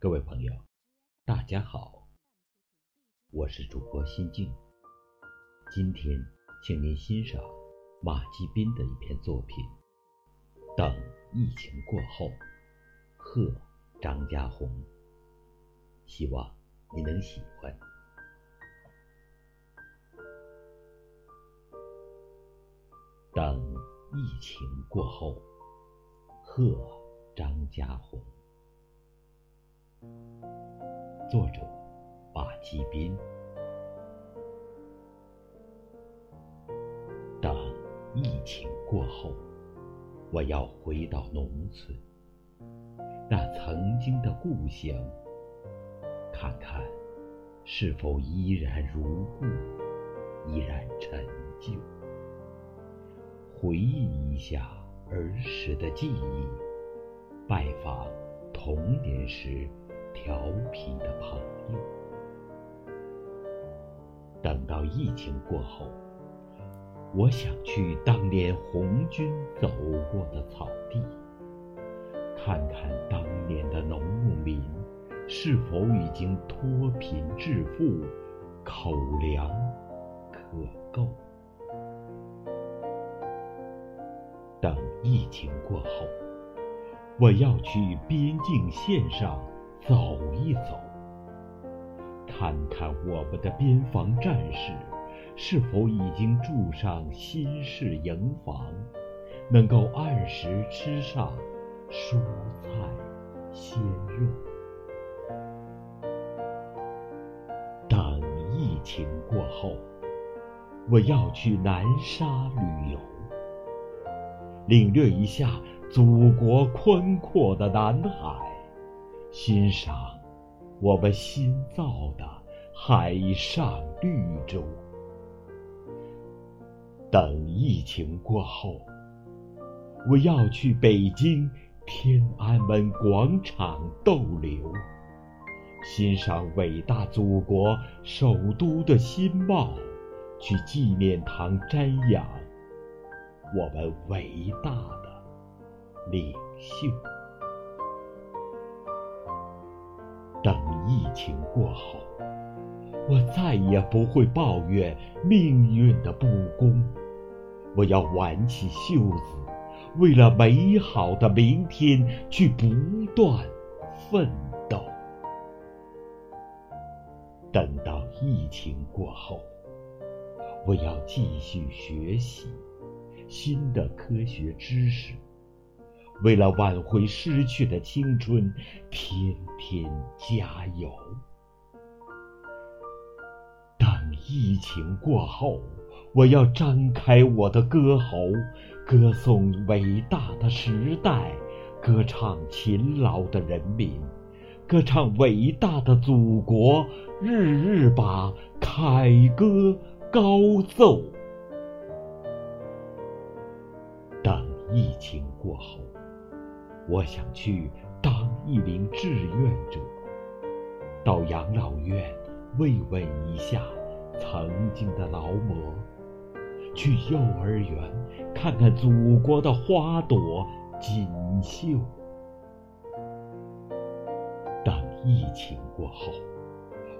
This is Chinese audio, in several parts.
各位朋友，大家好，我是主播心静。今天，请您欣赏马继斌的一篇作品《等疫情过后》，贺张家红。希望你能喜欢。等疫情过后，贺张家红。作者：马继斌。等疫情过后，我要回到农村，那曾经的故乡，看看是否依然如故，依然陈旧。回忆一下儿时的记忆，拜访童年时。调皮的朋友，等到疫情过后，我想去当年红军走过的草地，看看当年的农牧民是否已经脱贫致富，口粮可够。等疫情过后，我要去边境线上。走一走，看看我们的边防战士是否已经住上新式营房，能够按时吃上蔬菜鲜肉。等疫情过后，我要去南沙旅游，领略一下祖国宽阔的南海。欣赏我们新造的海上绿洲。等疫情过后，我要去北京天安门广场逗留，欣赏伟大祖国首都的新貌，去纪念堂瞻仰我们伟大的领袖。等疫情过后，我再也不会抱怨命运的不公。我要挽起袖子，为了美好的明天去不断奋斗。等到疫情过后，我要继续学习新的科学知识。为了挽回失去的青春，天天加油。等疫情过后，我要张开我的歌喉，歌颂伟大的时代，歌唱勤劳的人民，歌唱伟大的祖国，日日把凯歌高奏。等疫情过后。我想去当一名志愿者，到养老院慰问一下曾经的劳模，去幼儿园看看祖国的花朵锦绣。等疫情过后，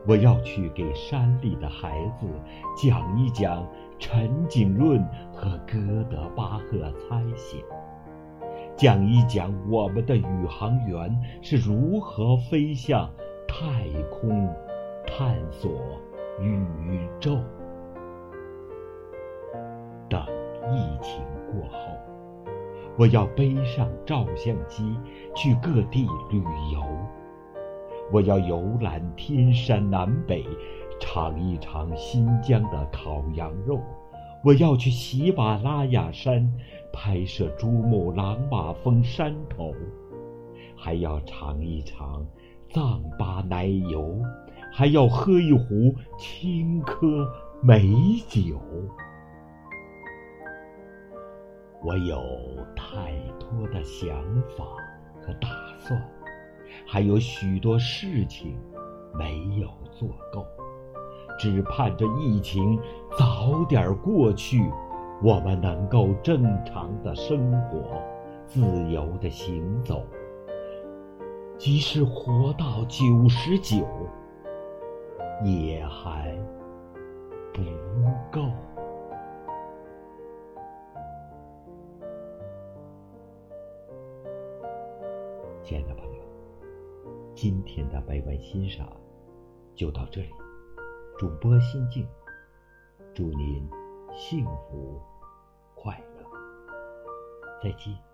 我要去给山里的孩子讲一讲陈景润和哥德巴赫猜想。讲一讲我们的宇航员是如何飞向太空，探索宇宙。等疫情过后，我要背上照相机去各地旅游。我要游览天山南北，尝一尝新疆的烤羊肉。我要去喜马拉雅山拍摄珠穆朗玛峰山头，还要尝一尝藏巴奶油，还要喝一壶青稞美酒。我有太多的想法和打算，还有许多事情没有做够。只盼着疫情早点过去，我们能够正常的生活，自由的行走。即使活到九十九，也还不够。亲爱的朋友，今天的百万欣赏就到这里。主播心境，祝您幸福快乐，再见。